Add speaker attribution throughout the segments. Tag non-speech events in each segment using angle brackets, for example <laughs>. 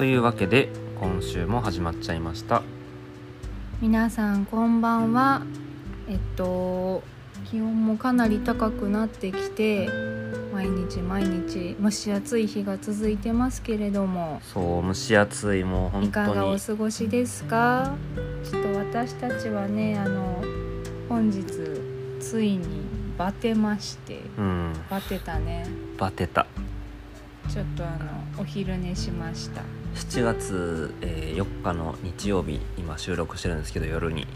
Speaker 1: というわけで今週も始まっちゃいました。
Speaker 2: 皆さんこんばんは。えっと気温もかなり高くなってきて毎日毎日蒸し暑い日が続いてますけれども。
Speaker 1: そう蒸し暑いもう本
Speaker 2: いかが
Speaker 1: 当に
Speaker 2: お過ごしですか？ちょっと私たちはねあの本日ついにバテまして
Speaker 1: うん。
Speaker 2: バテたね。
Speaker 1: バテた。
Speaker 2: ちょっとあのお昼寝しました
Speaker 1: 7月、えー4日の日曜日今収録してるんですけど夜に。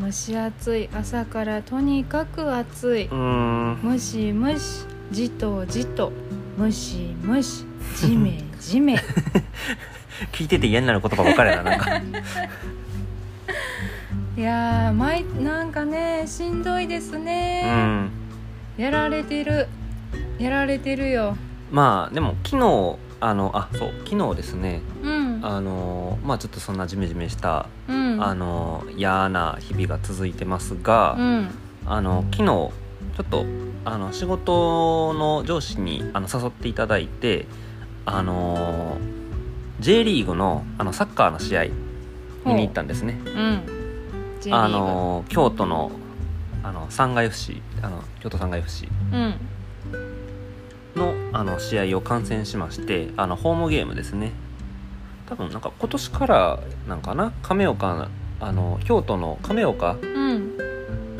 Speaker 2: 蒸し暑い。朝からとにかく暑い。う
Speaker 1: ーん。
Speaker 2: ムシムシじとじとムシムシじめじめ。<laughs>
Speaker 1: 聞いてて嫌になる言葉ばっかりだななんか。<laughs>
Speaker 2: いやー毎なんかねしんどいです
Speaker 1: う
Speaker 2: ね、
Speaker 1: ん。
Speaker 2: やられてる。やられてるよ。
Speaker 1: まあでも昨日あのあそう昨日ですね
Speaker 2: うん。
Speaker 1: あのまあちょっとそんなジメジメした、
Speaker 2: うん。
Speaker 1: あの嫌な日々が続いてますが、
Speaker 2: うん。
Speaker 1: あの昨日ちょっとあの仕事の上司にあの誘っていただいてあの J リーグのあのサッカーの試合見に行ったんですね。
Speaker 2: う。ん。
Speaker 1: あの京都のあの三階 FC あの京都三階 FC
Speaker 2: うん
Speaker 1: のあの試合を観戦しましてあのホームゲームですね。多分なんか今年からなんかな？亀岡あの京都の亀岡
Speaker 2: うん。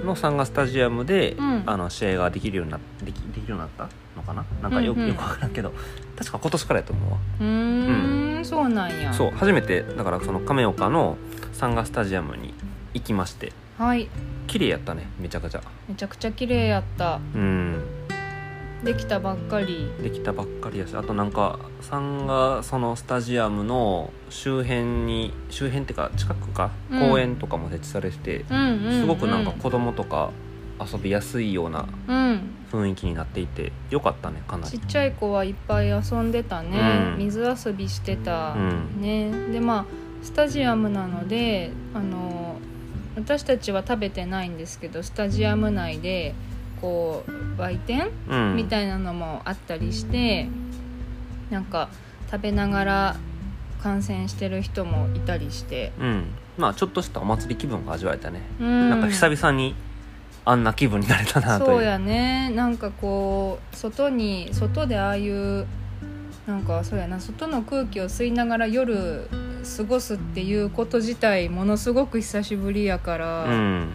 Speaker 1: のサンガスタジアムで、
Speaker 2: うん。
Speaker 1: あの試合ができるようになできできるようになった？のかな？なんかよ,、
Speaker 2: うんうん。
Speaker 1: よくわからんけど。確か今年からやと思うわ。
Speaker 2: うーんそうなんや。
Speaker 1: そう初めてだからその亀岡のサンガスタジアムに行きまして。
Speaker 2: はい。
Speaker 1: 綺麗やったねめちゃくちゃ。
Speaker 2: めちゃくちゃ綺麗やった。
Speaker 1: うん
Speaker 2: できたばっかり。
Speaker 1: できたばっかりやしあとなんかサンガそのスタジアムの周辺に周辺っていうか近くか
Speaker 2: うん。
Speaker 1: 公園とかも設置されてて、
Speaker 2: うんうん、うん、
Speaker 1: すごくなんか子供とか遊びやすいような
Speaker 2: うん。
Speaker 1: 雰囲気になっていてよかったねかなり。
Speaker 2: ちっちゃい子はいっぱい遊んでたね、
Speaker 1: うん。
Speaker 2: 水遊びしてた、
Speaker 1: うん。
Speaker 2: ね。でまあスタジアムなのであの私たちは食べてないんですけどスタジアム内でこう売店
Speaker 1: うん。
Speaker 2: みたいなのもあったりして、なんか食べながら観戦してる人もいたりして、
Speaker 1: うん。まあちょっとしたお祭り気分が味わえたね、
Speaker 2: うん、
Speaker 1: なんか久々にあんな気分になれたなという。
Speaker 2: そうやね。なんかこう外に外でああいうなんかそうやな外の空気を吸いながら夜過ごすっていうこと自体ものすごく久しぶりやから、
Speaker 1: うん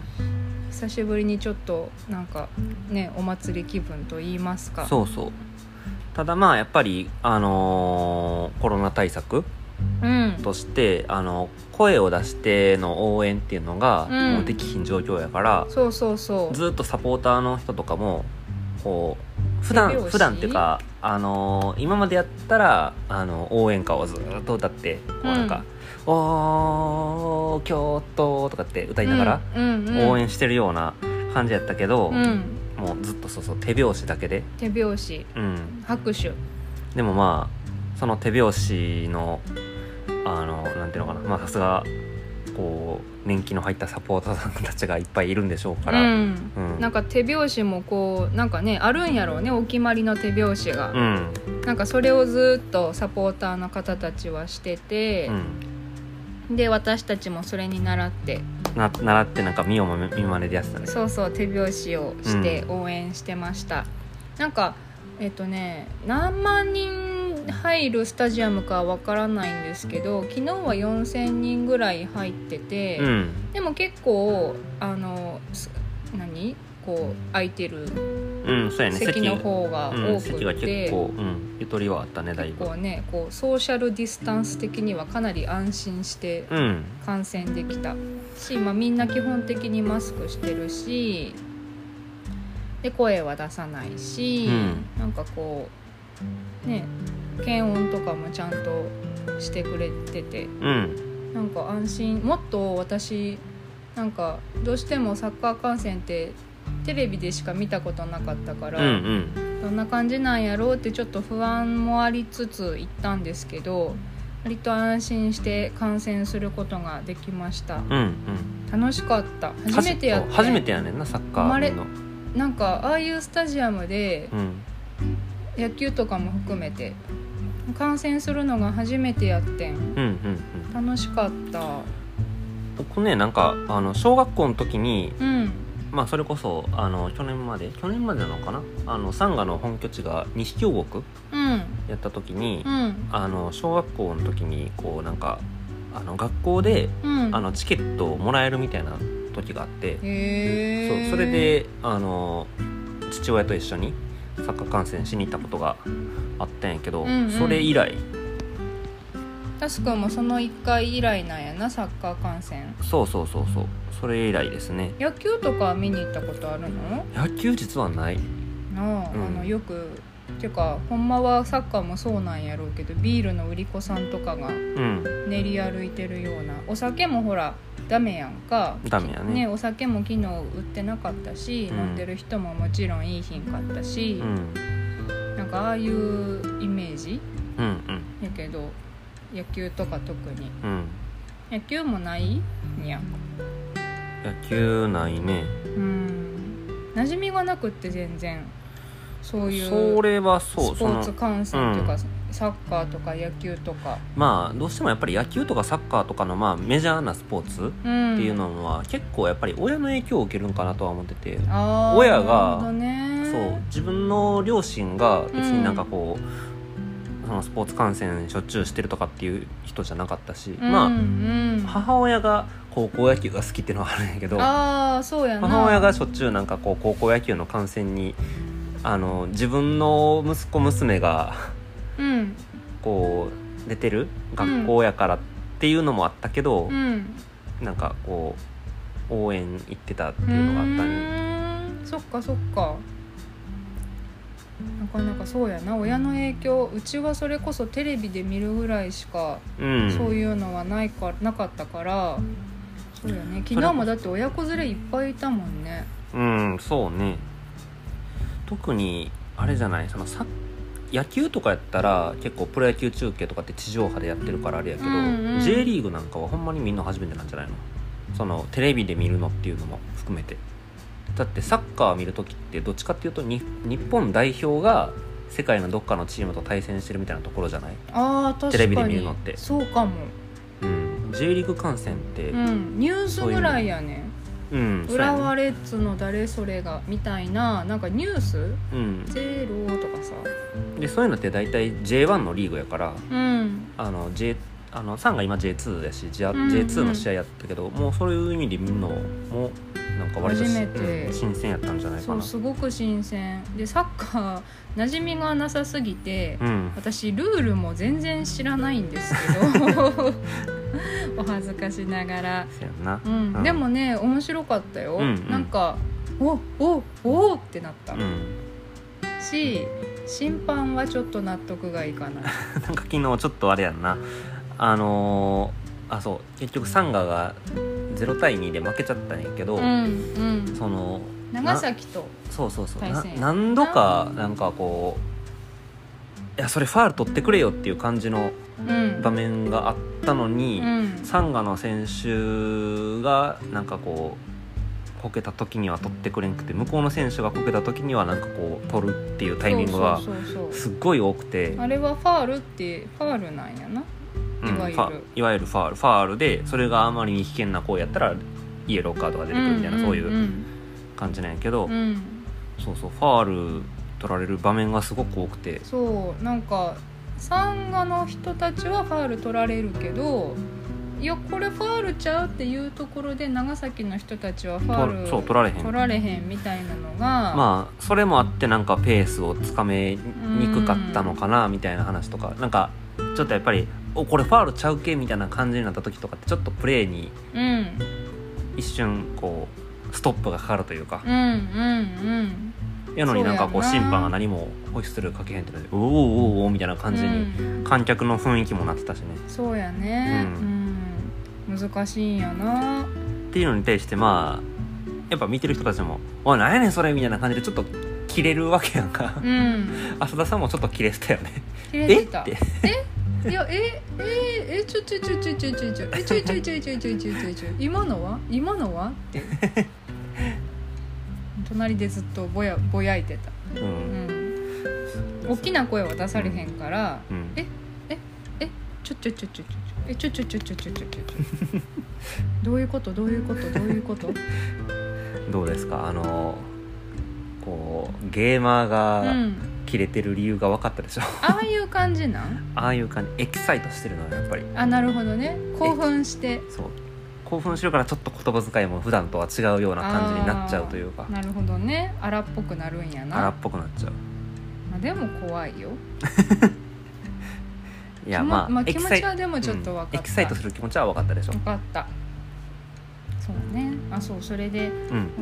Speaker 2: 久しぶりにちょっとなんかねお祭り気分と言いますか。
Speaker 1: そうそう。ただまあやっぱりあのーコロナ対策
Speaker 2: うん。
Speaker 1: としてあの声を出しての応援っていうのが、
Speaker 2: うん。
Speaker 1: もうできひん状況やから
Speaker 2: そうそうそう。
Speaker 1: ずっとサポーターの人とかもこう普段
Speaker 2: 手拍子？
Speaker 1: 普段っていうか、あのー今までやったらあの応援歌をずっと歌ってこうなんか「おー京都」とかって歌いながら
Speaker 2: うんうんうん。
Speaker 1: 応援してるような感じやったけど、
Speaker 2: うん。
Speaker 1: もうずっとそうそう手拍子だけで、
Speaker 2: 手拍子。
Speaker 1: うん、
Speaker 2: 拍手。
Speaker 1: でもまあその手拍子のあのなんていうのかな。まあさすがこう年季の入ったサポーターさんたちがいっぱいいるんでしょうから、
Speaker 2: うん。
Speaker 1: うん。
Speaker 2: なんか手拍子もこうなんかねあるんやろうねお決まりの手拍子が、
Speaker 1: うん。
Speaker 2: なんかそれをずっとサポーターの方たちはしてて
Speaker 1: う、ん、
Speaker 2: で私たちもそれに習って。
Speaker 1: な習ってなんか見ようも見まねでやってたね。
Speaker 2: そうそう手拍子をして応援してました、なんかえっ、とね何万人入るスタジアムかは分からないんですけど昨日は4,000人ぐらい入ってて、
Speaker 1: うん。
Speaker 2: でも結構あのす何？こう空いてる席の方が
Speaker 1: うん、
Speaker 2: 多くて、
Speaker 1: 結構、うん、ゆとりはあったねだいぶ。
Speaker 2: ねこうソーシャルディスタンス的にはかなり安心して
Speaker 1: うん。
Speaker 2: 観戦できた。し、まあ、みんな基本的にマスクしてるしで声は出さないし、
Speaker 1: うん。
Speaker 2: なんかこうね検温とかもちゃんとしてくれてて
Speaker 1: うん。
Speaker 2: なんか安心。もっと私なんかどうしてもサッカー観戦ってテレビでしか見たことなかったから、
Speaker 1: うんうん。
Speaker 2: どんな感じなんやろうってちょっと不安もありつつ行ったんですけど割と安心して観戦することができました。
Speaker 1: うんうん。
Speaker 2: 楽しかった。初めてや
Speaker 1: 初めてやねんなサッカ
Speaker 2: 生まれ
Speaker 1: ーの
Speaker 2: なんかああいうスタジアムで
Speaker 1: うん。
Speaker 2: 野球とかも含めて観戦するのが初めてやってん。
Speaker 1: うんうんうん。
Speaker 2: 楽しかった。
Speaker 1: 僕ねなんかあの小学校の時に
Speaker 2: うん
Speaker 1: まあそれこそあの去年まで去年までなのかな？あのサンガの本拠地が西京国
Speaker 2: うん。
Speaker 1: やった時に、
Speaker 2: うん。
Speaker 1: あの小学校の時にこうなんかあの学校で
Speaker 2: うん。
Speaker 1: あのチケットをもらえるみたいな時があって、そうそれであの父親と一緒にサッカー観戦しに行ったことがあったんやけど、
Speaker 2: うんうん。
Speaker 1: それ以来
Speaker 2: タスくんもその1回以来なんやなサッカー観戦。
Speaker 1: そうそうそうそう。それ以来ですね。
Speaker 2: 野球とか見に行ったことあるの？
Speaker 1: 野球実はない。
Speaker 2: なあ,、
Speaker 1: うん。
Speaker 2: あのよくていうかほんまはサッカーもそうなんやろうけどビールの売り子さんとかが
Speaker 1: うん。
Speaker 2: 練り歩いてるようなお酒もほらダメやんか。
Speaker 1: ダメやね。
Speaker 2: お酒も昨日売ってなかったし、
Speaker 1: うん。
Speaker 2: 飲んでる人ももちろんいい品買ったし
Speaker 1: う、ん
Speaker 2: なんかああいうイメージ
Speaker 1: うんうん
Speaker 2: やけど野球とか特に。
Speaker 1: うん。
Speaker 2: 野球もないんや。
Speaker 1: 野球ないね。
Speaker 2: うん。馴染みがなくって全然。そういう
Speaker 1: それはそう。
Speaker 2: スポーツ観戦というか、
Speaker 1: うん。
Speaker 2: サッカーとか野球とか、
Speaker 1: まあどうしてもやっぱり野球とかサッカーとかのまあメジャーなスポーツ
Speaker 2: うん、
Speaker 1: っていうのは結構やっぱり親の影響を受けるんかなとは思ってて。
Speaker 2: あー
Speaker 1: 親が
Speaker 2: なるほどね。
Speaker 1: そう自分の両親が別になんかこう、そのスポーツ観戦しょっちゅうしてるとかっていう人じゃなかったし、
Speaker 2: うん
Speaker 1: ま
Speaker 2: うん。
Speaker 1: あ母親が高校野球が好きっていうのはあるんやけど母親がしょっちゅうなんかこう高校野球の観戦にあの自分の息子娘が
Speaker 2: うん。
Speaker 1: こう出てる学校やからっていうのもあったけど、
Speaker 2: うん。
Speaker 1: なんかこう応援行ってたっていうのがあった
Speaker 2: う
Speaker 1: り
Speaker 2: ーん。そっかそっかなかなかそうやな。親の影響うちはそれこそテレビで見るぐらいしか、
Speaker 1: うん。
Speaker 2: そういうのはないかなかったからそうやね。昨日もだって親子連れいっぱいいたもんね。
Speaker 1: うんそうね。特にあれじゃないそのサッ野球とかやったら結構プロ野球中継とかって地上波でやってるからあれやけど、
Speaker 2: うんうん。
Speaker 1: J リーグなんかはほんまにみんな初めてなんじゃないの？そのテレビで見るのっていうのも含めてだってサッカー見る時ってどっちかっていうとに日本代表が世界のどっかのチームと対戦してるみたいなところじゃない、
Speaker 2: ああ確かに。
Speaker 1: テレビで見るのって。
Speaker 2: そうかも。
Speaker 1: うん、J リーグ観戦って。
Speaker 2: う、ん。ニュースぐらいやね。
Speaker 1: うん
Speaker 2: 浦和レッズの誰それがみたいななんかニュース？
Speaker 1: うん、
Speaker 2: ゼロとかさ。
Speaker 1: でそういうのって大体 J1 のリーグやから
Speaker 2: うん。
Speaker 1: あの J あの3が今 J2 やし J
Speaker 2: うんうん
Speaker 1: J2 の試合やったけど、もうそういう意味で見るのもなんか割とし
Speaker 2: 初めて。
Speaker 1: うん新鮮やったんじゃないかな。
Speaker 2: そうすごく新鮮。でサッカー馴染みがなさすぎて
Speaker 1: うん。
Speaker 2: 私ルールも全然知らないんですけど <laughs> お恥ずかしながら、
Speaker 1: うん。
Speaker 2: うん。でもね面白かったよ、
Speaker 1: うんうん。
Speaker 2: なんかおおおってなった、
Speaker 1: うん。
Speaker 2: し審判はちょっと納得がいかない。<laughs>
Speaker 1: なんか昨日ちょっとあれやんな。あのーあそう。結局サンガが0対2で負けちゃったんやけど、
Speaker 2: うんうん。
Speaker 1: その
Speaker 2: 長崎と
Speaker 1: そうそうそう。何度かなんかこういやそれファール取ってくれよっていう感じの
Speaker 2: うん。
Speaker 1: 場面があったのに、
Speaker 2: うん。
Speaker 1: サンガの選手がなんかこうこけた時には取ってくれんくて向こうの選手がこけた時にはなんかこう取るっていうタイミングがすっごい多くて。
Speaker 2: あれはファールってファールなんやな
Speaker 1: うん
Speaker 2: いわゆる。
Speaker 1: ファいわゆるファール。ファールでそれがあまりに危険な行為やったらイエローカードが出てくるみたいな、そういううん。感じなんやけど、
Speaker 2: うん。
Speaker 1: そうそうファール取られる場面がすごく多くて。
Speaker 2: そうなんかサンガの人たちはファール取られるけどいやこれファールちゃうっていうところで長崎の人たちはファール
Speaker 1: とそう取られへん。
Speaker 2: 取られへんみたいなのが
Speaker 1: まあそれもあってなんかペースをつかめにくかったのかなみたいな話とか。なんかちょっとやっぱり「おこれファールちゃうけ?」みたいな感じになった時とかってちょっとプレーに
Speaker 2: うん。
Speaker 1: 一瞬こうストップがかかるというか。
Speaker 2: うんうん
Speaker 1: やのになんかこう審判が何もホイッスルかけへんってなって「おーおーおーおーみたいな
Speaker 2: うん
Speaker 1: 感じに
Speaker 2: うん。
Speaker 1: 観客の雰囲気もなってたしね。
Speaker 2: そうやね。
Speaker 1: う
Speaker 2: うん、難しいんやな。
Speaker 1: っていうのに対してまあやっぱ見てる人たちも「おい何やねんそれ」みたいな感じでちょっと切れるわけやんか。
Speaker 2: うん。
Speaker 1: 浅田さんもちょっと切れてたよね。
Speaker 2: 切れ
Speaker 1: え
Speaker 2: てた。<laughs>
Speaker 1: って
Speaker 2: いやえええちょちょちょちょちょちょちょえちょいちょいちょいちょいちょいちょいちょいちょい今のは？今のは？っ <laughs> て隣でずっとぼやぼやいてた。
Speaker 1: う
Speaker 2: うん。ん大きな声は出されへんから、
Speaker 1: うん。
Speaker 2: えちょちょちょちょちょえちょちょちょちょちょちょちょ <laughs> どういうこと？どういうこと？どういうこと？
Speaker 1: どうですか？あのこうゲーマー
Speaker 2: う
Speaker 1: が
Speaker 2: ん
Speaker 1: 切れてる理由が分かったでしょ、
Speaker 2: ああいう感じなん？
Speaker 1: ああいう感じ。エキサイトしてるのよやっぱり。
Speaker 2: あなるほどね。興奮して。
Speaker 1: そう。興奮してるからちょっと言葉遣いも普段とは違うような感じになっちゃうというか。
Speaker 2: なるほどね。荒っぽくなるんやな。
Speaker 1: 荒っぽくなっちゃう。
Speaker 2: まあ、でも怖いよ。<laughs>
Speaker 1: いやまあ、
Speaker 2: まあ、気持ちはでもちょっと分かった、
Speaker 1: うん。エキサイトする気持ちは分かったでしょ。
Speaker 2: 分かった。そうね。あそうそれで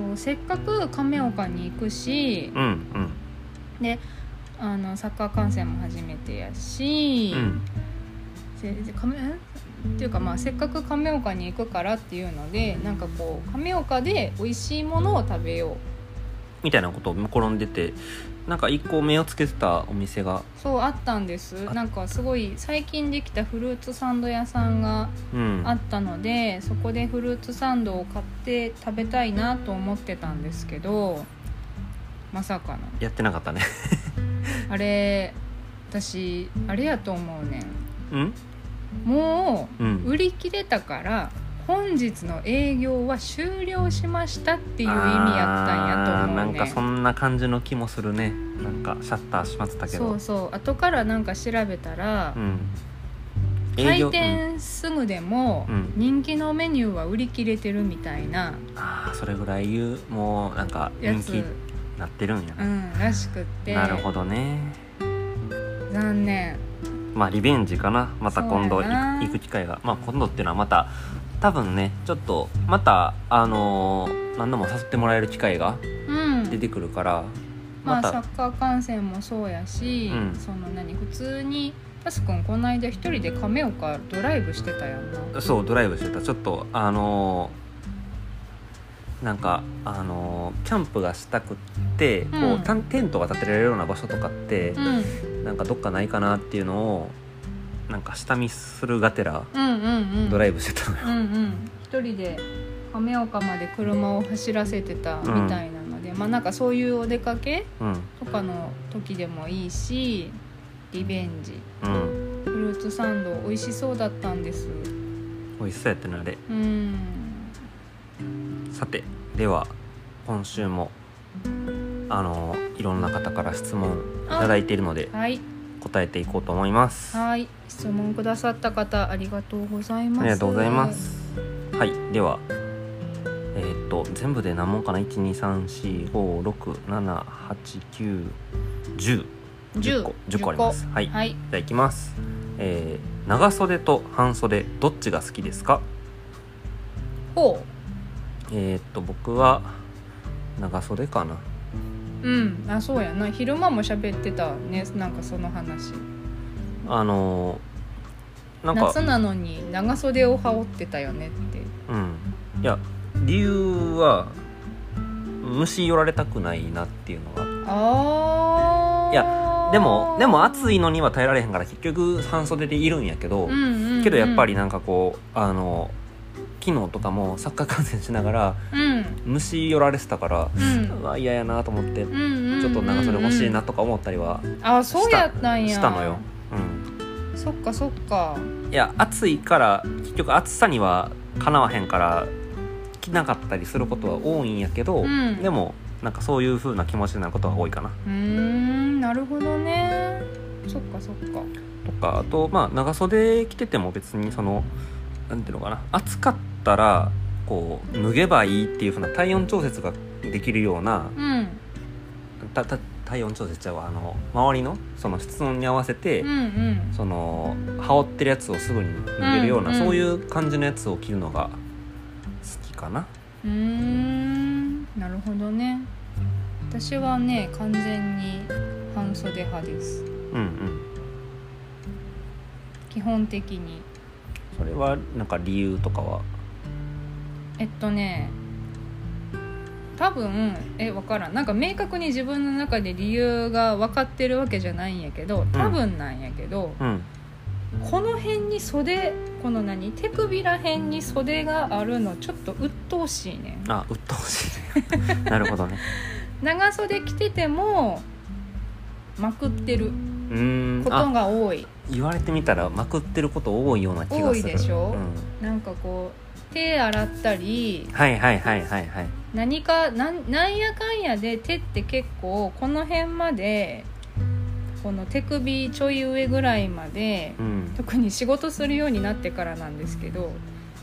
Speaker 1: うん。
Speaker 2: せっかく亀岡に行くし
Speaker 1: うんうん。
Speaker 2: であのサッカー観戦も初めてやし、
Speaker 1: うん。
Speaker 2: 亀んっていうかまあせっかく亀岡に行くからっていうのでなんかこう亀岡で美味しいものを食べよう。
Speaker 1: みたいなことを転んでてなんか一個目をつけてたお店が。
Speaker 2: そうあったんです。
Speaker 1: あ
Speaker 2: なんかすごい最近できたフルーツサンド屋さんが
Speaker 1: うん。
Speaker 2: あったのでそこでフルーツサンドを買って食べたいなと思ってたんですけどまさかの。
Speaker 1: やってなかったね
Speaker 2: あれ私あれやと思うね
Speaker 1: うん？
Speaker 2: んも
Speaker 1: う
Speaker 2: うん売り切れたから本日の営業は終了しましたっていう意味やったんやと思うね
Speaker 1: なんかそんな感じの気もするね。なんかシャッター閉まってたけど。
Speaker 2: そうそう後からなんか調べたら、
Speaker 1: うん。
Speaker 2: 開
Speaker 1: うん
Speaker 2: 店すぐでも
Speaker 1: うん。
Speaker 2: 人気のメニューは売り切れてるみたいな
Speaker 1: ああそれぐらい言うもうなんか人気になってるんや
Speaker 2: う
Speaker 1: な、
Speaker 2: んらしくって。
Speaker 1: なるほどね。
Speaker 2: 残念。
Speaker 1: まあリベンジかな。また今度
Speaker 2: そうやな。
Speaker 1: 行く行く機会が。まあ今度っていうのはまた多分ねちょっとまたあのー何度も誘ってもらえる機会が
Speaker 2: うん。
Speaker 1: 出てくるから、
Speaker 2: まあ
Speaker 1: また、
Speaker 2: サッカー観戦もそうやし、
Speaker 1: うん。
Speaker 2: その何普通にタスくんこの間一人で亀岡ドライブしてたやんな。
Speaker 1: そうドライブしてた。ちょっとあのーなんかあのーキャンプがしたくって、こ
Speaker 2: う
Speaker 1: テントが立てられるような場所とかって、
Speaker 2: うん。
Speaker 1: なんかどっかないかなっていうのをなんか下見するがてら
Speaker 2: うんうんうん。
Speaker 1: ドライブしてたのよ、
Speaker 2: うんうん。一人で亀岡まで車を走らせてたみたいなので、まあなんかそういうお出かけ
Speaker 1: うん。
Speaker 2: とかの時でもいいしリベンジ。
Speaker 1: うん。
Speaker 2: フルーツサンド美味しそうだったんです。
Speaker 1: 美味しそうやったねあれ。
Speaker 2: うん
Speaker 1: さてでは今週もあのいろんな方から質問いただいているので
Speaker 2: はい。
Speaker 1: 答えていこうと思います。あ
Speaker 2: はい。質問くださった方ありがとうございます。
Speaker 1: りがとうございます。はい。ではえーっと全部で何問かな？12345678910 10
Speaker 2: 10
Speaker 1: 個。10個あります。はい、
Speaker 2: はい。
Speaker 1: じゃあいきます。えー長袖と半袖どっちが好きですか？
Speaker 2: ほ
Speaker 1: えーっと僕は長袖かな。
Speaker 2: ううん。あそうやな。昼間も喋ってたね。なんかその話。
Speaker 1: あのーなんか
Speaker 2: 夏なのに長袖を羽織ってたよねって。
Speaker 1: うん。いや理由は虫寄られたくないなっていうのが
Speaker 2: ああ
Speaker 1: いやでもでも暑いのには耐えられへんから結局半袖でいるんやけど、
Speaker 2: うんうんうん、
Speaker 1: けどやっぱりなんかこうあの昨日とかもサッカー観戦しながら
Speaker 2: うん。
Speaker 1: 虫寄られてたから、
Speaker 2: うん。
Speaker 1: うわ嫌やなと思って、
Speaker 2: うんうんうんうん。
Speaker 1: ちょっと長袖欲しいなとか思ったりは
Speaker 2: あそうやったんや。
Speaker 1: したのよ、う
Speaker 2: そっかそっか。
Speaker 1: ん、いや暑いから結局暑さにはかなわへんから着なかったりすることは多いんやけど、
Speaker 2: うん。
Speaker 1: でもなんかそういう風な気持ちになることが多いかな。
Speaker 2: うーんなるほどね。そっかそっか。
Speaker 1: とかあとまあ長袖着てても別にそのなんていうのかな。暑かったらこう脱げばいいっていう風な体温調節ができるような
Speaker 2: うん。
Speaker 1: たた体温調節ちゃうわあの周りのその室温に合わせて、
Speaker 2: うんうん。
Speaker 1: その羽織ってるやつをすぐに脱げるような、
Speaker 2: うんうん。
Speaker 1: そういう感じのやつを着るのが好きかな。
Speaker 2: うーん。なるほどね。私はね完全に半袖派です。
Speaker 1: うんうん。
Speaker 2: 基本的に。
Speaker 1: それはなんか理由とかは？
Speaker 2: えっとね多分え分からん。なんか明確に自分の中で理由が分かってるわけじゃないんやけど多分なんやけど、
Speaker 1: うん。
Speaker 2: この辺に袖この何？手首ら辺に袖があるのちょっと鬱陶しいねん。
Speaker 1: あ鬱陶しいね。<laughs> なるほどね。<laughs>
Speaker 2: 長袖着ててもまくってること
Speaker 1: あ
Speaker 2: が多い。
Speaker 1: 言われてみたらまくってること多いような気がする。
Speaker 2: 多いでしょ？
Speaker 1: うん。
Speaker 2: なんかこう手洗ったり
Speaker 1: はいはいはいはいはい。
Speaker 2: 何かなんなんやかんやで手って結構この辺までこの手首ちょい上ぐらいまで
Speaker 1: うん。
Speaker 2: 特に仕事するようになってからなんですけど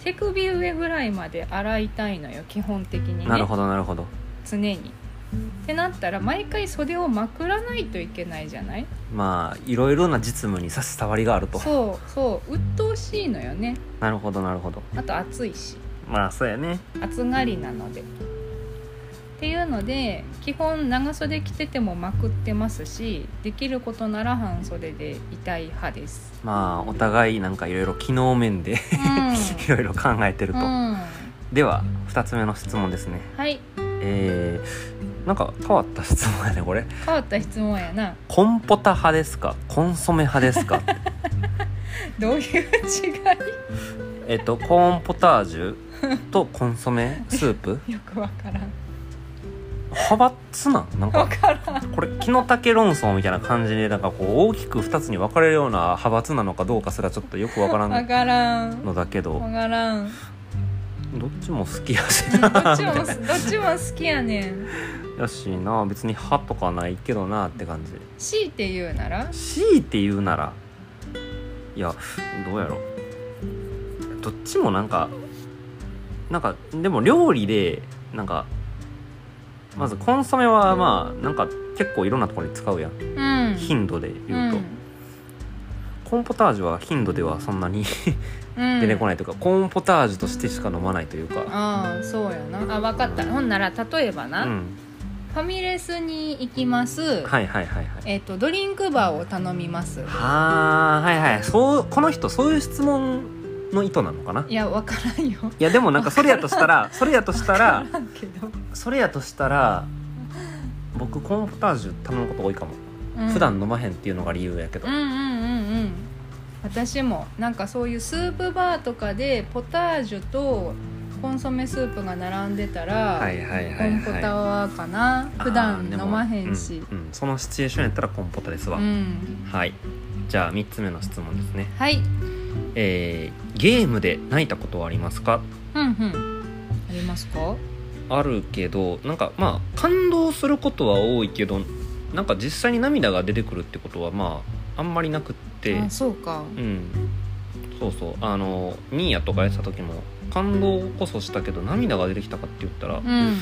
Speaker 2: 手首上ぐらいまで洗いたいのよ基本的にね。
Speaker 1: なるほどなるほど。
Speaker 2: 常に。ってなったら毎回袖をまくらないといけないじゃない？
Speaker 1: まあいろいろな実務に差し障りがあると。
Speaker 2: そうそう。鬱陶しいのよね。
Speaker 1: なるほどなるほど。
Speaker 2: あと暑いし。
Speaker 1: まあそうやね。
Speaker 2: 暑がりなので。っていうので基本長袖着ててもまくってますしできることなら半袖でいたい派です。
Speaker 1: まあお互いなんかいろいろ機能面で <laughs> いろいろ考えてると、
Speaker 2: うん、うん、
Speaker 1: では2つ目の質問ですね。
Speaker 2: はい。
Speaker 1: えー、なんか変わった質問やねこれ。
Speaker 2: 変わった質問やな。
Speaker 1: コンポタ派ですか？コンソメ派ですか？<laughs>
Speaker 2: どういう違い？
Speaker 1: えっとコーンポタージュとコンソメスープ？<laughs>
Speaker 2: よくわからん。
Speaker 1: 派閥なん？なん
Speaker 2: わ
Speaker 1: か
Speaker 2: からん。
Speaker 1: これ木の丈論争みたいな感じでなんかこう大きく2つに分かれるような派閥なのかどうかすらちょっとよくわから
Speaker 2: わ
Speaker 1: ん
Speaker 2: からん。
Speaker 1: のだけど。
Speaker 2: わからん。
Speaker 1: どっちも好きやし
Speaker 2: ど
Speaker 1: な。
Speaker 2: っちもどっちも好きやねん
Speaker 1: やしな別に歯とかないけどなって感じ。
Speaker 2: 強いて言うなら？
Speaker 1: 強いて言うなら？いやどうやろどっちもなんかなんかでも料理でなんかまずコンソメはまあなんか結構いろんなところに使うやん。
Speaker 2: うん。
Speaker 1: 頻度で言うと、コーンポタージュは頻度ではそんなに <laughs>
Speaker 2: うん、
Speaker 1: 出てこないというか、コーンポタージュとしてしか飲まないというか。
Speaker 2: ああそうやな。あ分かった。ほんなら例えばな、
Speaker 1: うん
Speaker 2: ファミレスに行きます、
Speaker 1: はいはいはいはい。
Speaker 2: えっ、とドリンクバーを頼みます。
Speaker 1: はあはいはい。そうこの人そういう質問の意図なのかな？い
Speaker 2: や分からんよ。
Speaker 1: いやでもなんかそれやとしたらそれやとしたらそれやとしたら僕コーンポタージュ頼むこと多いかも、
Speaker 2: うん。
Speaker 1: 普段飲まへんっていうのが理由やけど、
Speaker 2: うんうんうんうん。私もなんかそういうスープバーとかでポタージュとコンソメスープが並んでたら、
Speaker 1: はいはい
Speaker 2: コ
Speaker 1: はい。
Speaker 2: ンポタ
Speaker 1: は
Speaker 2: はかな？普段飲まへんし。
Speaker 1: うんうん。そのシチュエーションやったらコンポタですわ、
Speaker 2: うん。
Speaker 1: はい。じゃあ3つ目の質問ですね。
Speaker 2: はい。
Speaker 1: えーゲームで泣いたことはありますか？
Speaker 2: うんうん。ありますか？
Speaker 1: あるけどなんかまあ感動することは多いけどなんか実際に涙が出てくるってことはまああんまりなくって。
Speaker 2: あそうか。
Speaker 1: うん。そうそう。あのニーヤとかやってた時も感動こそしたけど涙が出てきたかって言ったら
Speaker 2: うん。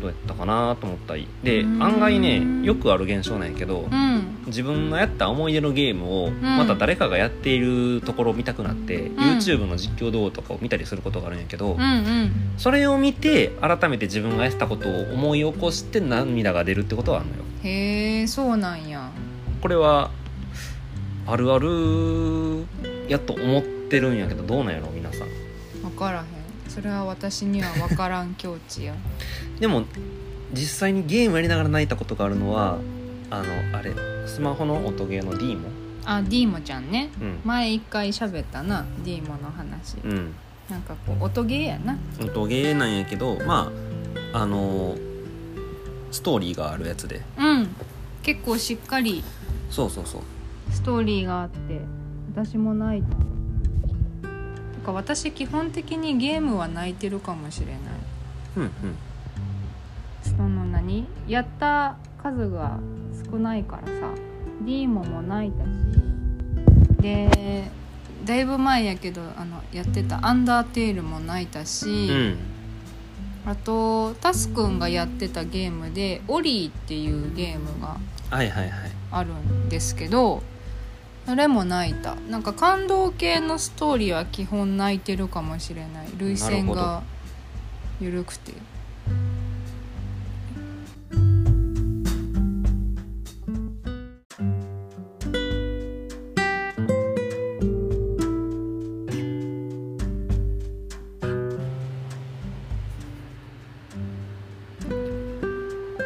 Speaker 1: どうやったかなと思ったり。で
Speaker 2: うん。
Speaker 1: 案外ねよくある現象なんやけど
Speaker 2: うん。
Speaker 1: 自分がやった思い出のゲームをまた誰かがやっているところを見たくなって、YouTube の実況動画とかを見たりすることがあるんやけど、
Speaker 2: うんうん。
Speaker 1: それを見て改めて自分がやってたことを思い起こして涙が出るってことはあるのよ。
Speaker 2: へえそうなんや。
Speaker 1: これはあるあるやと思ってるんやけどどうなんやろ皆さん。
Speaker 2: 分からへんそれは私には分からん境地や。
Speaker 1: でも実際にゲームやりながら泣いたことがあるのはあのあれスマホの音ゲーの D も
Speaker 2: あディーモちゃんね。
Speaker 1: うん。
Speaker 2: 前一回喋ったなディーモの話。
Speaker 1: うん。
Speaker 2: なんかこう音ゲーやな。
Speaker 1: 音ゲーなんやけどまああのストーリーがあるやつで。
Speaker 2: うん。結構しっかり
Speaker 1: そうそうそう。
Speaker 2: ストーリーがあって私も泣いた。とか私基本的にゲームは泣いてるかもしれない。
Speaker 1: うんうん。
Speaker 2: その何？やった数が少ないからさ。ディーモも泣いたし。でだいぶ前やけどあのやってた「アンダーテール」も泣いたし、
Speaker 1: うん。
Speaker 2: あとタスくんがやってたゲームで「オリー」っていうゲームが
Speaker 1: はいはいはい
Speaker 2: あるんですけどそれも泣いた。なんか感動系のストーリーは基本泣いてるかもしれない。涙腺が緩くて。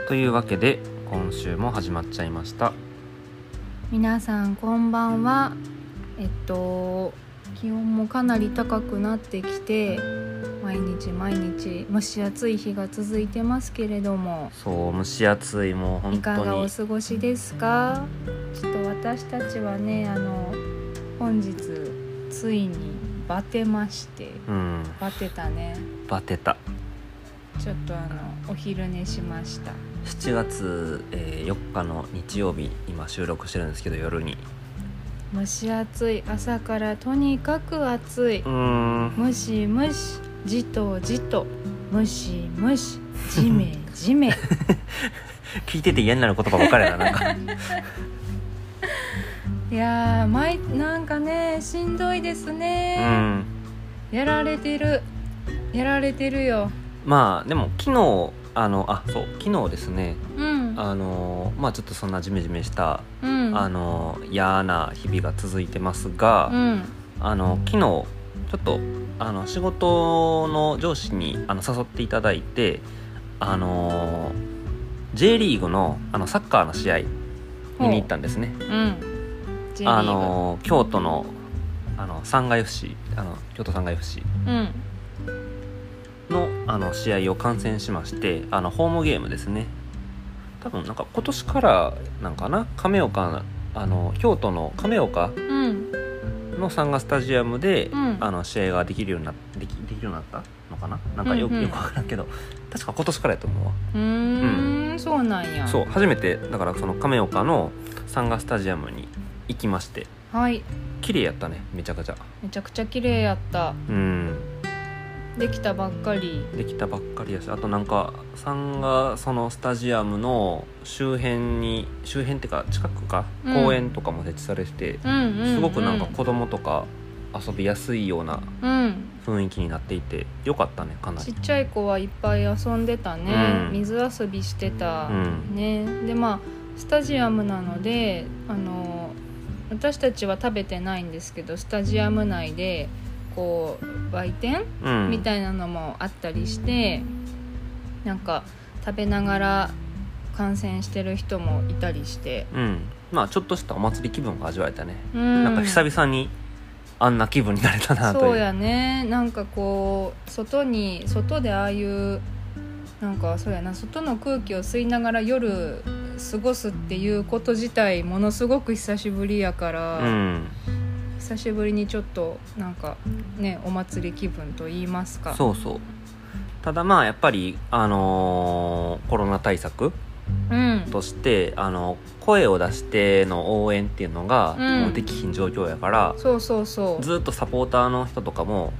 Speaker 1: というわけで今週も始まっちゃいました
Speaker 2: 皆さんこんばんは。えっと気温もかなり高くなってきて、まあ、毎日毎日蒸し暑い日が続いてますけれども。
Speaker 1: そう蒸し暑いもう本
Speaker 2: いかがお過ごしですか？ちょっと私たちはねあの本日ついにバテまして
Speaker 1: うん。
Speaker 2: バテたね。
Speaker 1: バテた。
Speaker 2: ちょっとあのお昼寝しました
Speaker 1: 7月、えー4日の日曜日今収録してるんですけど夜に。
Speaker 2: 蒸し暑い朝からとにかく暑い。う
Speaker 1: ーん。
Speaker 2: ムシムシじとじと。ムシムシじめじめ。<laughs>
Speaker 1: 聞いてて嫌になる言葉ばっかりだななんか。<laughs>
Speaker 2: いやー毎なんかねしんどいです
Speaker 1: う
Speaker 2: ね、
Speaker 1: ん。
Speaker 2: やられてる。やられてるよ。
Speaker 1: まあでも昨日あのあそう昨日ですね
Speaker 2: うん。
Speaker 1: あのまあちょっとそんなジメジメした、
Speaker 2: うん。
Speaker 1: あの嫌な日々が続いてますが、
Speaker 2: うん。
Speaker 1: あの昨日ちょっとあの仕事の上司にあの誘っていただいてあの J リーグのあのサッカーの試合見に行ったんですね。あの京都のあの三階 FC あの京都三階 FC
Speaker 2: うん
Speaker 1: のあの試合を観戦しましてあのホームゲームですね。多分なんか今年からなんかな亀岡あの京都の亀岡
Speaker 2: うん。
Speaker 1: のサンガスタジアムで、
Speaker 2: うん。
Speaker 1: あの試合ができるようになできできるようになったのかな？なんかよ,、
Speaker 2: うんうん。
Speaker 1: よくわからんけど。確か今年からやと思うわ。
Speaker 2: うーん。そうなんや。
Speaker 1: そう初めてだからその亀岡のサンガスタジアムに行きまして。
Speaker 2: はい。
Speaker 1: 綺麗やったねめちゃくちゃ。
Speaker 2: めちゃくちゃ綺麗やった。
Speaker 1: うん
Speaker 2: できたばっかり。
Speaker 1: できたばっかりやしあとなんかサンガそのスタジアムの周辺に周辺っていうか近くか
Speaker 2: うん。
Speaker 1: 公園とかも設置されてて、
Speaker 2: うんうん、うん、
Speaker 1: すごくなんか子供とか遊びやすいような
Speaker 2: うん。
Speaker 1: 雰囲気になっていてよかったねかなり。
Speaker 2: ちっちゃい子はいっぱい遊んでたね、
Speaker 1: うん。
Speaker 2: 水遊びしてた、
Speaker 1: うん。
Speaker 2: ね。でまあスタジアムなのであの私たちは食べてないんですけどスタジアム内でこう売店
Speaker 1: うん。
Speaker 2: みたいなのもあったりして、なんか食べながら観戦してる人もいたりして、
Speaker 1: うん。まあちょっとしたお祭り気分が味わえたね、
Speaker 2: うん、
Speaker 1: なんか久々にあんな気分になれたなという。
Speaker 2: そうやね。なんかこう外に外でああいうなんかそうやな外の空気を吸いながら夜過ごすっていうこと自体ものすごく久しぶりやから、
Speaker 1: うん
Speaker 2: 久しぶりにちょっとなんかねお祭り気分と言いますか。
Speaker 1: そうそう。ただまあやっぱりあのーコロナ対策
Speaker 2: うん。
Speaker 1: としてあの声を出しての応援っていうのが
Speaker 2: うん。
Speaker 1: もうできひん状況やから、
Speaker 2: そうそうそう。
Speaker 1: ずっとサポーターの人とかも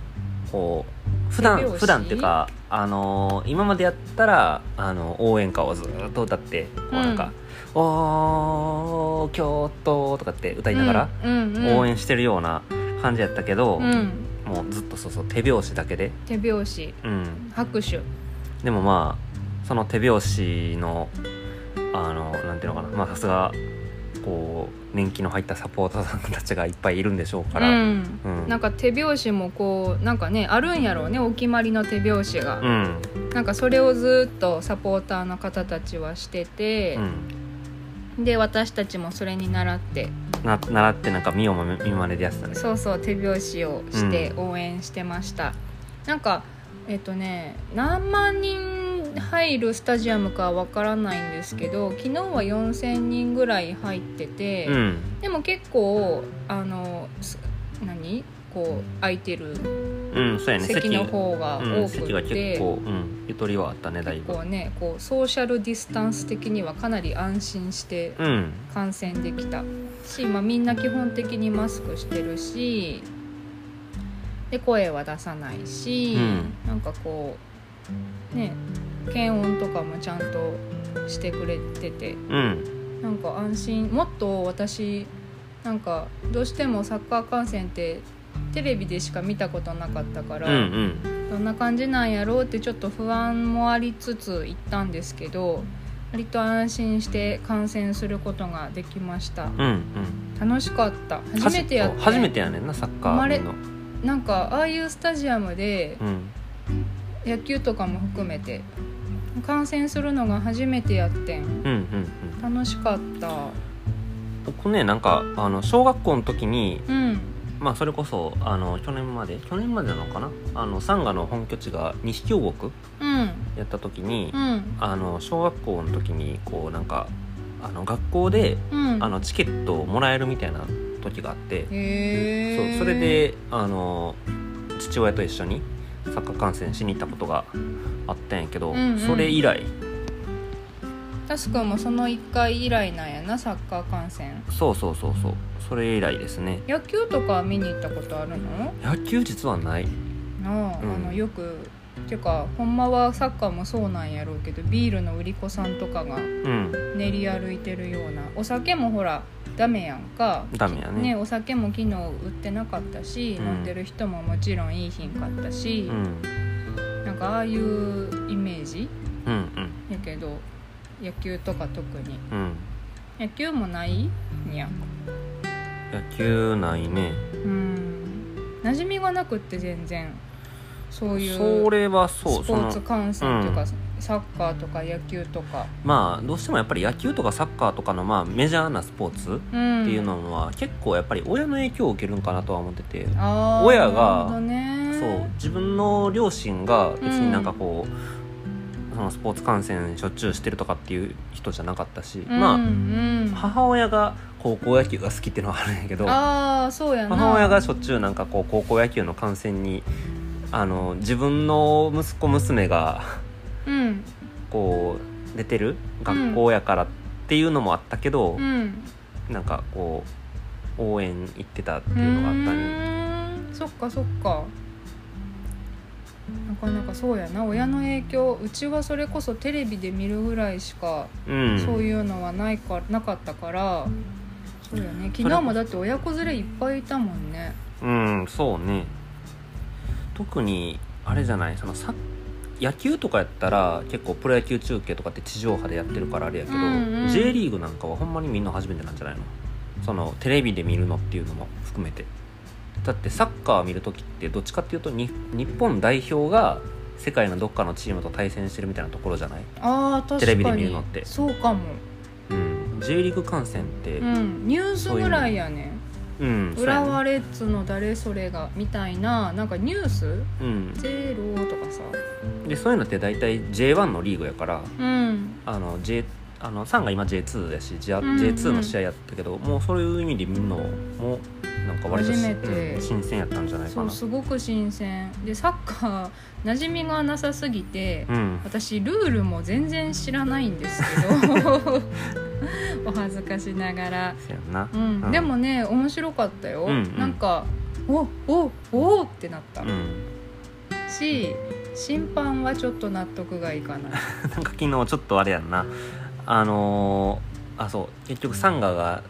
Speaker 1: こう普段
Speaker 2: 手拍子？
Speaker 1: 普段っていうか、あのー今までやったらあの応援歌をずっと歌ってこうなんか「おー京都」とかって歌いながら応援してるような感じやったけど、
Speaker 2: うん。
Speaker 1: もうずっとそうそう手拍子だけで、
Speaker 2: 手拍子。
Speaker 1: うん、
Speaker 2: 拍手。
Speaker 1: でもまあその手拍子のあのなんていうのかな。まあさすがこう年季の入ったサポーターさんたちがいっぱいいるんでしょうから、
Speaker 2: うん。
Speaker 1: うん。
Speaker 2: なんか手拍子もこうなんかねあるんやろうねお決まりの手拍子が、
Speaker 1: うん。
Speaker 2: なんかそれをずっとサポーターの方たちはしてて
Speaker 1: う、ん、
Speaker 2: で私たちもそれに習って。
Speaker 1: な習ってなんか見ようも見まねでやってたね。
Speaker 2: そうそう手拍子をして応援してました、なんかえっとね何万人入るスタジアムかわからないんですけど昨日は4,000人ぐらい入ってて、
Speaker 1: うん。
Speaker 2: でも結構あのす何？こう空いてる
Speaker 1: うんそうやね。
Speaker 2: 席の方が
Speaker 1: うん、
Speaker 2: 多く
Speaker 1: 席が
Speaker 2: て、
Speaker 1: 結構、うん、ゆとりはあったねだいぶ。
Speaker 2: こうねこうソーシャルディスタンス的にはかなり安心して
Speaker 1: うん。
Speaker 2: 観戦できたし、まあ、みんな基本的にマスクしてるしで声は出さないし、
Speaker 1: うん。
Speaker 2: なんかこうね検温とかもちゃんとしてくれてて
Speaker 1: うん。
Speaker 2: なんか安心。もっと私なんかどうしてもサッカー観戦ってテレビでしか見たことなかったから、
Speaker 1: うんうん。
Speaker 2: どんな感じなんやろうってちょっと不安もありつつ行ったんですけど割と安心して観戦することができました。
Speaker 1: うんうん。
Speaker 2: 楽しかった。初めてやって
Speaker 1: 初めてやねんなサッカ
Speaker 2: 生まれ
Speaker 1: ーの
Speaker 2: なんかああいうスタジアムで
Speaker 1: うん。
Speaker 2: 野球とかも含めて観戦するのが初めてやってん。
Speaker 1: うんうんうん。
Speaker 2: 楽しかった。
Speaker 1: 僕ねなんかあの小学校の時に
Speaker 2: うん
Speaker 1: まあそれこそあの去年まで去年までなのかな？あのサンガの本拠地が西京極
Speaker 2: うん。
Speaker 1: やった時に、
Speaker 2: うん。
Speaker 1: あの小学校の時にこうなんかあの学校で
Speaker 2: うん。
Speaker 1: あのチケットをもらえるみたいな時があって、そうそれであの父親と一緒にサッカー観戦しに行ったことがあったんやけど、
Speaker 2: うんうん。
Speaker 1: それ以来
Speaker 2: タスくんもその1回以来なんやなサッカー観戦。
Speaker 1: そうそうそうそう。それ以来ですね。
Speaker 2: 野球とか見に行ったことあるの？
Speaker 1: 野球実はない。
Speaker 2: なあ,、
Speaker 1: うん。
Speaker 2: あのよくていうかほんまはサッカーもそうなんやろうけどビールの売り子さんとかが
Speaker 1: うん。
Speaker 2: 練り歩いてるようなお酒もほらダメやんか。
Speaker 1: ダメやね。
Speaker 2: ねお酒も昨日売ってなかったし、
Speaker 1: うん。
Speaker 2: 飲んでる人ももちろんいい品かったし。
Speaker 1: う、ん。
Speaker 2: なんかああいうイメージ
Speaker 1: うんうん。
Speaker 2: やけど野球とか特に。
Speaker 1: うん。
Speaker 2: 野球もないんや。
Speaker 1: 野球ないね。
Speaker 2: うん。馴染みがなくって全然。そういう
Speaker 1: それはそう。
Speaker 2: スポーツ観戦とか、
Speaker 1: うん。
Speaker 2: サッカーとか野球とか、
Speaker 1: まあどうしてもやっぱり野球とかサッカーとかのまあメジャーなスポーツ
Speaker 2: うん、
Speaker 1: っていうのは結構やっぱり親の影響を受けるんかなとは思ってて。親がそう自分の両親が別になんかこう、そのスポーツ観戦しょっちゅうしてるとかっていう人じゃなかったし、
Speaker 2: うん
Speaker 1: ま
Speaker 2: うん。
Speaker 1: あ母親が高校野球が好きっていうのはあるんやけど
Speaker 2: ああそうやな。
Speaker 1: 母親がしょっちゅうなんかこう高校野球の観戦にあの自分の息子娘が
Speaker 2: うん。
Speaker 1: こう出てる学校やからっていうのもあったけど、
Speaker 2: うん。
Speaker 1: なんかこう応援行ってたっていうのがあった
Speaker 2: う
Speaker 1: り
Speaker 2: ーん。そっかそっかなかなかそうやな。親の影響うちはそれこそテレビで見るぐらいしか、
Speaker 1: うん。
Speaker 2: そういうのはないかなかったからそうやね。昨日もだって親子連れいっぱいいたもんね。
Speaker 1: うんそうね。特にあれじゃないそのサッ野球とかやったら結構プロ野球中継とかって地上波でやってるからあれやけど、
Speaker 2: うんうん。
Speaker 1: J リーグなんかはほんまにみんな初めてなんじゃないの？そのテレビで見るのっていうのも含めてだってサッカー見る時ってどっちかっていうとに日本代表が世界のどっかのチームと対戦してるみたいなところじゃない、
Speaker 2: ああ確かに。
Speaker 1: テレビで見るのって。
Speaker 2: そうかも。
Speaker 1: うん、J リーグ観戦って
Speaker 2: うん。ニュースぐらいやね。
Speaker 1: うん、
Speaker 2: 浦和レッズの誰それがみたいななんかニュース？
Speaker 1: うん、
Speaker 2: ゼロとかさ。
Speaker 1: でそういうのって大体 J1 のリーグやから
Speaker 2: うん。
Speaker 1: あの J あのサンが今 J2 やし J-
Speaker 2: うんうん。
Speaker 1: J2 の試合やったけど、もうそういう意味で見るのもなんか割とうん新鮮やったんじゃないかな。
Speaker 2: すごく新鮮。でサッカー馴染みがなさすぎて、
Speaker 1: うん。
Speaker 2: 私ルールも全然知らないんですけど <laughs> お恥ずかしながら、
Speaker 1: うん。
Speaker 2: うん。でもね面白かったよ、
Speaker 1: うんうん。
Speaker 2: なんかおおおってなった、
Speaker 1: うん。
Speaker 2: し審判はちょっと納得がいかない。<laughs>
Speaker 1: なんか昨日ちょっとあれやんなあのーあそう結局サンガが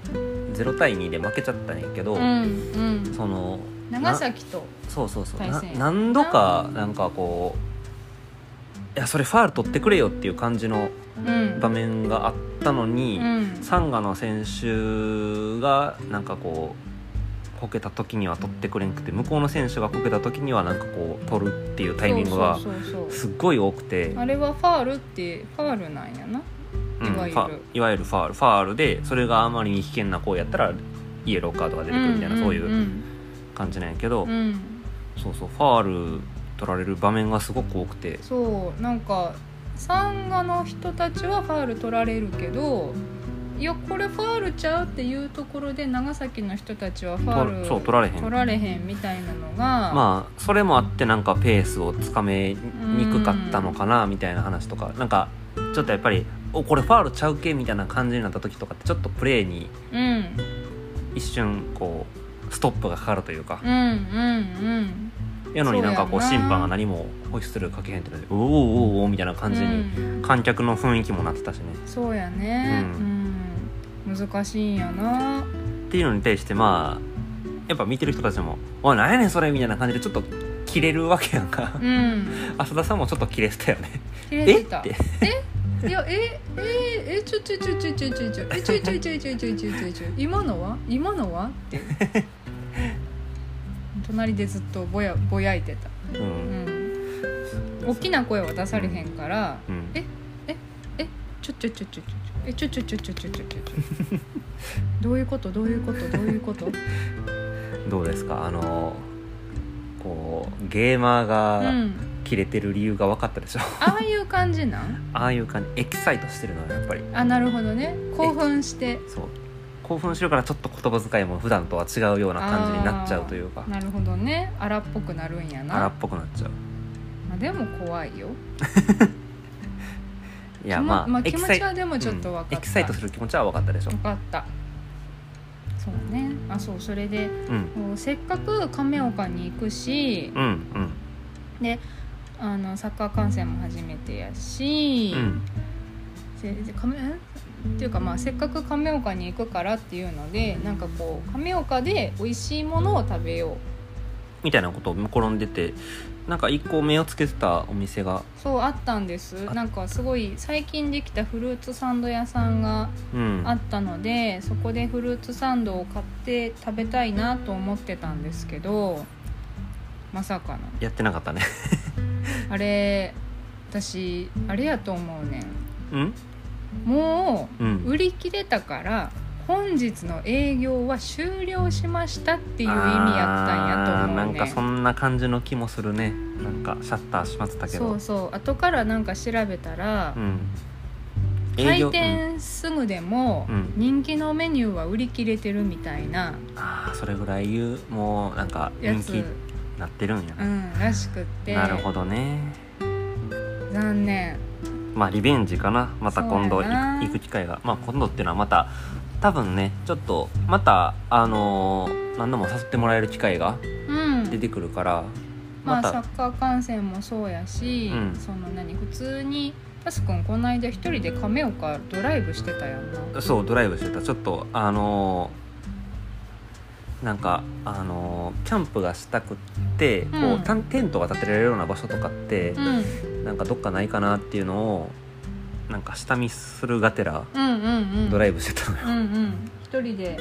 Speaker 1: 0対2で負けちゃったんやけど、
Speaker 2: うんうん。
Speaker 1: その
Speaker 2: 長崎と
Speaker 1: そうそうそう何度かなんかこういやそれファール取ってくれよっていう感じの
Speaker 2: うん。
Speaker 1: 場面があったのに、
Speaker 2: うん。
Speaker 1: サンガの選手がなんかこうこけた時には取ってくれんくて向こうの選手がこけた時にはなんかこう取るっていうタイミングがすっごい多くて。
Speaker 2: あれはファールってファールなんやな。
Speaker 1: うん
Speaker 2: いわゆる。
Speaker 1: ファいわゆるファール。ファールでそれがあまりに危険な行為やったらイエローカードが出てくるみたいな、そういう
Speaker 2: うん
Speaker 1: 感じなんやけど、
Speaker 2: うん。
Speaker 1: そうそうファール取られる場面がすごく多くて。
Speaker 2: そうなんかサンガの人たちはファール取られるけどいやこれファールちゃうっていうところで長崎の人たちはファール
Speaker 1: とそう取られへん。
Speaker 2: 取られへんみたいなのが、
Speaker 1: まあそれもあってなんかペースをつかめにくかったのかなみたいな話とか。なんかちょっとやっぱり「おこれファールちゃうけ?」みたいな感じになった時とかってちょっとプレーに
Speaker 2: うん。
Speaker 1: 一瞬こうストップがかかるというか。
Speaker 2: うんうんうん
Speaker 1: やのになんかこう審判が何もホイッスルかけへんってなって「おーおーおーおーみたいな感じに
Speaker 2: うん。
Speaker 1: 観客の雰囲気もなってたしね。
Speaker 2: そうやね。
Speaker 1: う
Speaker 2: うん、難しいんやな。
Speaker 1: っていうのに対してまあやっぱ見てる人たちも「おい何やねんそれ」みたいな感じでちょっと切れるわけやんか。
Speaker 2: うん。
Speaker 1: 浅田さんもちょっと切れてたよね。
Speaker 2: 切れ
Speaker 1: え
Speaker 2: てた。<laughs>
Speaker 1: っ？て
Speaker 2: いやえええちょちょちょちょちょちょちょえちょちょちょちょちょちょちょちょ今のは今のはって隣でずっとぼやぼやいてた
Speaker 1: う
Speaker 2: うん大きな声は出されへんから
Speaker 1: うん
Speaker 2: えちょちょちょちょちょえちょちょちょちょちょちょちょちょどういうことどういうことどういうこと
Speaker 1: どうですかあのこうゲーマー
Speaker 2: う
Speaker 1: が
Speaker 2: ん
Speaker 1: 切れてる理由が分かったでしょ、
Speaker 2: ああいう感じなん？
Speaker 1: ああいう感じ。エキサイトしてるのよやっぱり。
Speaker 2: あなるほどね。興奮して。
Speaker 1: そう。興奮してるからちょっと言葉遣いも普段とは違うような感じになっちゃうというか。
Speaker 2: なるほどね。荒っぽくなるんやな。
Speaker 1: 荒っぽくなっちゃう。
Speaker 2: まあ、でも怖いよ。<laughs>
Speaker 1: いや
Speaker 2: まあ、気持
Speaker 1: まあエキサイ
Speaker 2: ちはでもちょっと分かった、
Speaker 1: うん。エキサイトする気持ちは分かったでしょ。
Speaker 2: 分かった。そうね。あそうそれで。
Speaker 1: うん。
Speaker 2: せっかく亀岡に行くし。
Speaker 1: うんうん。
Speaker 2: であのサッカー観戦も初めてやし、
Speaker 1: うん
Speaker 2: せで亀んっていうかまあせっかく亀岡に行くからっていうのでなんかこう亀岡で美味しいものを食べよう。
Speaker 1: みたいなことを転んでてなんか一個目をつけてたお店が
Speaker 2: そうあったんです。なんかすごい最近できたフルーツサンド屋さんが
Speaker 1: うん。
Speaker 2: あったのでそこでフルーツサンドを買って食べたいなと思ってたんですけどまさかの。
Speaker 1: やってなかったね <laughs>
Speaker 2: あれ私あれやと思うね
Speaker 1: うん？
Speaker 2: んも
Speaker 1: う
Speaker 2: うん売り切れたから本日の営業は終了しましたっていう意味やったんやと思うね
Speaker 1: なんかそんな感じの気もするね。なんかシャッター閉まってたけど。
Speaker 2: そうそう。後からなんか調べたら、
Speaker 1: うん。
Speaker 2: 開
Speaker 1: うん
Speaker 2: 店すぐでも
Speaker 1: うん。
Speaker 2: 人気のメニューは売り切れてるみたいな。
Speaker 1: ああそれぐらい言うもうなんか人気になってるんや
Speaker 2: う
Speaker 1: な、
Speaker 2: んらしくって。
Speaker 1: なるほどね。
Speaker 2: 残念。
Speaker 1: まあリベンジかな。また今度
Speaker 2: そうやな。
Speaker 1: 行く機会が。まあ今度っていうのはまた多分ねちょっとまたあのー何度も誘ってもらえる機会が
Speaker 2: うん。
Speaker 1: 出てくるから、
Speaker 2: まあ、
Speaker 1: また、
Speaker 2: サッカー観戦もそうやし、
Speaker 1: うん。
Speaker 2: その何普通にタスくんこの間一人で亀岡ドライブしてたやんな。
Speaker 1: そうドライブしてた。ちょっとあのーなんかあのーキャンプがしたくって、こ
Speaker 2: うん。
Speaker 1: うタンテントが建てられるような場所とかって
Speaker 2: う、ん。
Speaker 1: なんかどっかないかなっていうのをなんか下見するがてら
Speaker 2: うんうんうん。
Speaker 1: ドライブしてたのよ、
Speaker 2: うんうん。一人で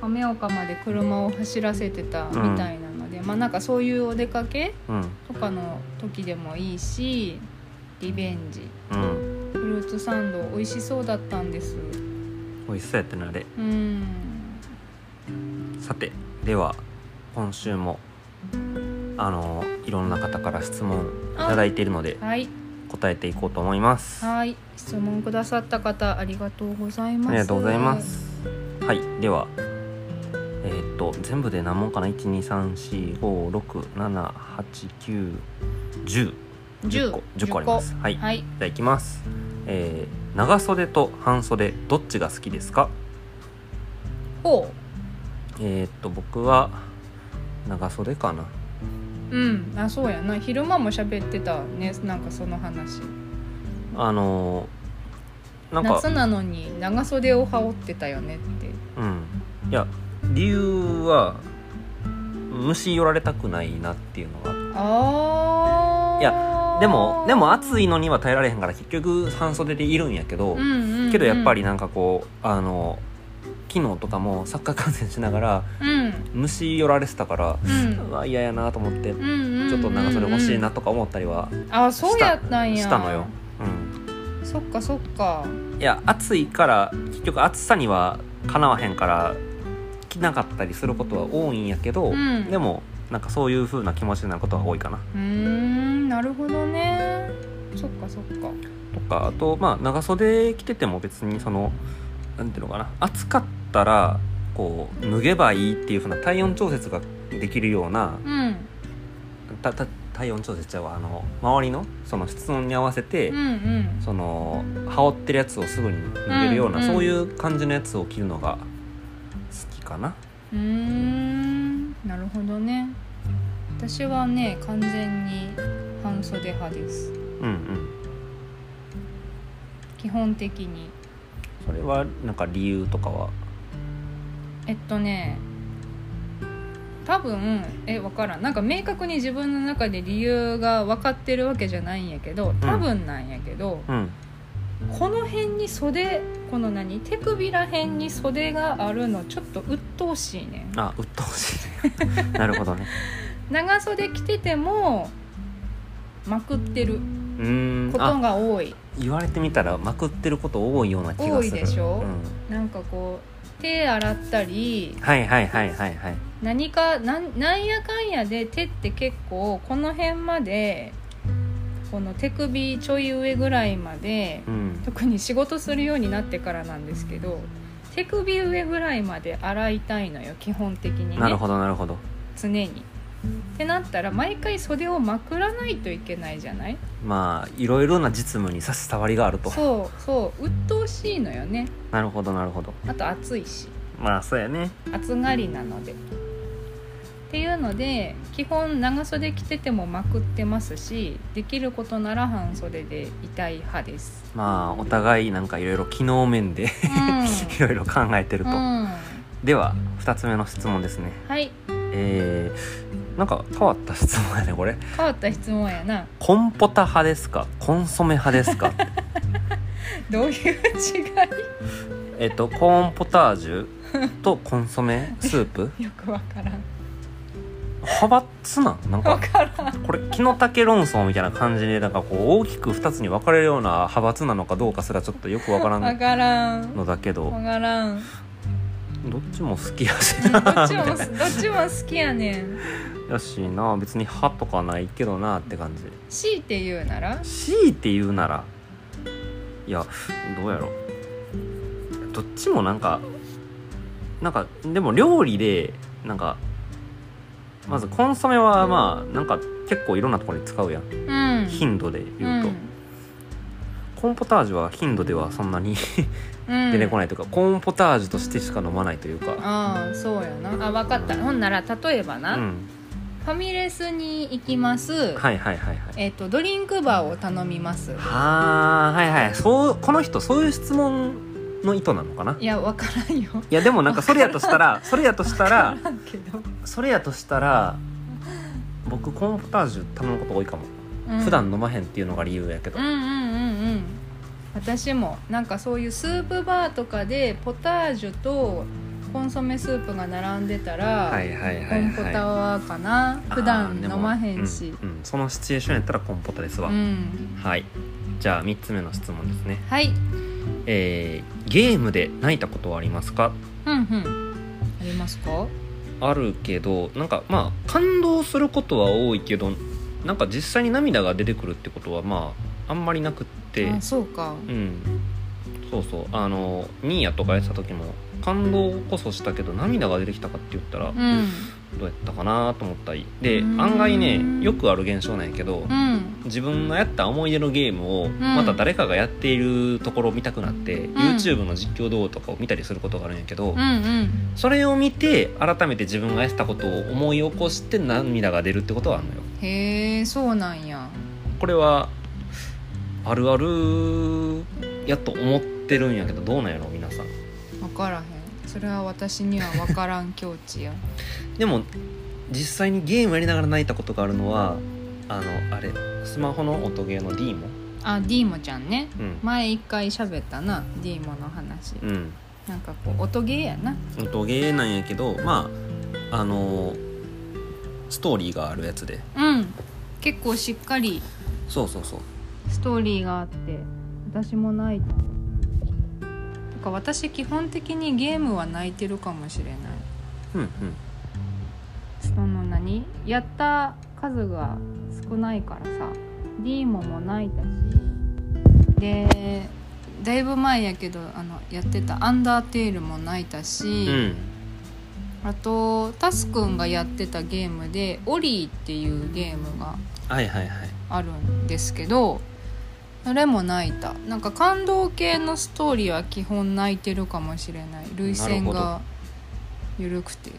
Speaker 2: 亀岡まで車を走らせてたみたいなので、まあなんかそういうお出かけ
Speaker 1: うん。
Speaker 2: とかの時でもいいしリベンジ。
Speaker 1: うん。
Speaker 2: フルーツサンド美味しそうだったんです。
Speaker 1: 美味しそうやってなあれ。
Speaker 2: うん
Speaker 1: さてでは今週もあのいろんな方から質問いただいているので
Speaker 2: はい。
Speaker 1: 答えていこうと思います。あ
Speaker 2: はい。質問くださった方ありがとうございます。
Speaker 1: りがとうございます。はい。ではえーっと全部で何問かな？12345678910 10
Speaker 2: 10
Speaker 1: 個。10個あります。はい、
Speaker 2: はい。
Speaker 1: じゃあいきます。えー長袖と半袖どっちが好きですか？
Speaker 2: ほ
Speaker 1: えーっと僕は長袖かな。
Speaker 2: ううん。あそうやな。昼間も喋ってたね。なんかその話。
Speaker 1: あのーなんか
Speaker 2: 夏なのに長袖を羽織ってたよねって。
Speaker 1: うん。いや理由は虫寄られたくないなっていうのが
Speaker 2: ああ
Speaker 1: いやでもでも暑いのには耐えられへんから結局半袖でいるんやけど、
Speaker 2: うんうんうん。
Speaker 1: けどやっぱりなんかこうあの昨日とかもサッカー観戦しながら
Speaker 2: うん。
Speaker 1: 虫寄られてたから、
Speaker 2: うん。
Speaker 1: 嫌やなと思って、
Speaker 2: うんうんうんうん。
Speaker 1: ちょっと長袖欲しいなとか思ったりは
Speaker 2: あそうやったんや。
Speaker 1: したのよ、う
Speaker 2: そっかそっか。
Speaker 1: ん、いや暑いから結局暑さにはかなわへんから着なかったりすることは多いんやけど、
Speaker 2: うん。
Speaker 1: でもなんかそういう風な気持ちになることが多いかな。
Speaker 2: うーんなるほどね。そっかそっか。
Speaker 1: とかあとまあ長袖着てても別にそのなんていうのかな。暑かったらこう脱げばいいっていう風な体温調節ができるような
Speaker 2: うん。
Speaker 1: たた体温調節ちゃうわあの周りのその室温に合わせて、
Speaker 2: うんうん。
Speaker 1: その羽織ってるやつをすぐに脱げるような、
Speaker 2: うんうん。
Speaker 1: そういう感じのやつを着るのが好きかな。
Speaker 2: うーん。なるほどね。私はね完全に半袖派です。
Speaker 1: うんうん。
Speaker 2: 基本的に。
Speaker 1: それはなんか理由とかは？
Speaker 2: えっとね多分え分からん。なんか明確に自分の中で理由が分かってるわけじゃないんやけど多分なんやけど、
Speaker 1: うん。
Speaker 2: この辺に袖この何？手首ら辺に袖があるのちょっと鬱陶しいねん。
Speaker 1: あ鬱陶しいね。なるほどね。<laughs>
Speaker 2: 長袖着ててもまくってること
Speaker 1: あ
Speaker 2: が多い。
Speaker 1: 言われてみたらまくってること多いような気がする。
Speaker 2: 多いでしょ？
Speaker 1: うん。
Speaker 2: なんかこう手洗ったり
Speaker 1: はいはいはいはいはい。
Speaker 2: 何かなんなんやかんやで手って結構この辺までこの手首ちょい上ぐらいまで
Speaker 1: うん。
Speaker 2: 特に仕事するようになってからなんですけど手首上ぐらいまで洗いたいのよ基本的にね。
Speaker 1: なるほどなるほど。
Speaker 2: 常に。ってなったら毎回袖をまくらないといけないじゃない？
Speaker 1: まあいろいろな実務に差し障りがあると。
Speaker 2: そうそう。鬱陶しいのよね。
Speaker 1: なるほどなるほど。
Speaker 2: あと暑いし。
Speaker 1: まあそうやね。
Speaker 2: 暑がりなので。っていうので基本長袖着ててもまくってますしできることなら半袖でいたい派です。
Speaker 1: まあお互いなんかいろいろ機能面で <laughs> いろいろ考えてると、
Speaker 2: うん、うん、
Speaker 1: では2つ目の質問ですね。
Speaker 2: はい。
Speaker 1: えー、なんか変わった質問やねこれ。
Speaker 2: 変わった質問やな。
Speaker 1: コンポタ派ですか？コンソメ派ですか？<laughs>
Speaker 2: どういう違い？
Speaker 1: えっとコーンポタージュとコンソメ？スープ？<laughs>
Speaker 2: よくわからん。
Speaker 1: 派閥なん？なん
Speaker 2: わ
Speaker 1: か
Speaker 2: からん。
Speaker 1: これ木の丈論争みたいな感じでなんかこう大きく2つに分かれるような派閥なのかどうかすらちょっとよくわから
Speaker 2: わ
Speaker 1: ん
Speaker 2: からん。
Speaker 1: のだけど。
Speaker 2: わからん。
Speaker 1: どっちも好きやし
Speaker 2: ど
Speaker 1: な
Speaker 2: っちもどっちも好きやねん
Speaker 1: やしな別に派とかないけどなって感じ。
Speaker 2: 強いて言うなら？
Speaker 1: 強いて言うなら。いやどうやろ。どっちもなんかなんかでも料理でなんかまずコンソメはまあなんか結構いろんなところに使うやん。
Speaker 2: うん。
Speaker 1: 頻度で言うと、コーンポタージュは頻度ではそんなに <laughs>
Speaker 2: うん。
Speaker 1: 出てこないというか、コーンポタージュとしてしか飲まないというか。
Speaker 2: ああそうやな。あ分かった。ほんなら例えばな、
Speaker 1: うん
Speaker 2: ファミレスに行きます、
Speaker 1: はいはいはいはい。
Speaker 2: えっ、とドリンクバーを頼みます。
Speaker 1: はあはいはい。そうこの人そういう質問の意図なのかな？い
Speaker 2: や分からんよ。
Speaker 1: いやでもなんかそれやとしたらそれやとしたらそれやとしたら僕コーンポタージュ頼むこと多いかも、
Speaker 2: うん。
Speaker 1: 普段飲まへんっていうのが理由やけど、
Speaker 2: うんうんうんうん。私もなんかそういうスープバーとかでポタージュとコンソメスープが並んでたら、
Speaker 1: はいはいはい
Speaker 2: コンポタはかな？普段飲まへんし。
Speaker 1: うんうん。そのシチュエーションやったらコンポタですわ、
Speaker 2: うん。
Speaker 1: はい。じゃあ3つ目の質問ですね。
Speaker 2: はい。
Speaker 1: えーゲームで泣いたことはありますか？
Speaker 2: うんうん。ありますか？
Speaker 1: あるけどなんかまあ感動することは多いけどなんか実際に涙が出てくるってことはまああんまりなくって。
Speaker 2: あそうか。
Speaker 1: うんそうそう。あのニーヤとかやってた時も感動こそしたけど涙が出てきたかって言ったら
Speaker 2: うん。
Speaker 1: どうやったかなと思ったり。で
Speaker 2: うん。
Speaker 1: 案外ねよくある現象なんやけど
Speaker 2: うん。
Speaker 1: 自分がやった思い出のゲームをまた誰かがやっているところを見たくなって、YouTube の実況動画とかを見たりすることがあるんやけど、
Speaker 2: うんうん。
Speaker 1: それを見て改めて自分がやってたことを思い起こして涙が出るってことはあるのよ。
Speaker 2: へえそうなんや。
Speaker 1: これはあるあるやと思ってるんやけどどうなんやろ皆さん。
Speaker 2: 分からへん。それは私には分からん境地や。
Speaker 1: でも実際にゲームやりながら泣いたことがあるのはあのあれスマホの音ゲーの D も
Speaker 2: あディーモちゃんね。
Speaker 1: うん。
Speaker 2: 前一回喋ったなディーモの話。
Speaker 1: うん。
Speaker 2: なんかこう音ゲーやな。
Speaker 1: 音ゲーなんやけどまああのストーリーがあるやつで。
Speaker 2: うん。結構しっかり
Speaker 1: そうそうそう。
Speaker 2: ストーリーがあって私も泣いたか私基本的にゲームは泣いてるかもしれない。
Speaker 1: うんうん。
Speaker 2: その何？やった数が少ないからさ。ディーモも泣いたし。でだいぶ前やけどあのやってた「アンダーテール」も泣いたし、
Speaker 1: うん。
Speaker 2: あとタスくんがやってたゲームで「オリー」っていうゲームが
Speaker 1: はいはいはい。
Speaker 2: あるんですけどそれも泣いた。なんか感動系のストーリーは基本泣いてるかもしれない。涙腺が緩くて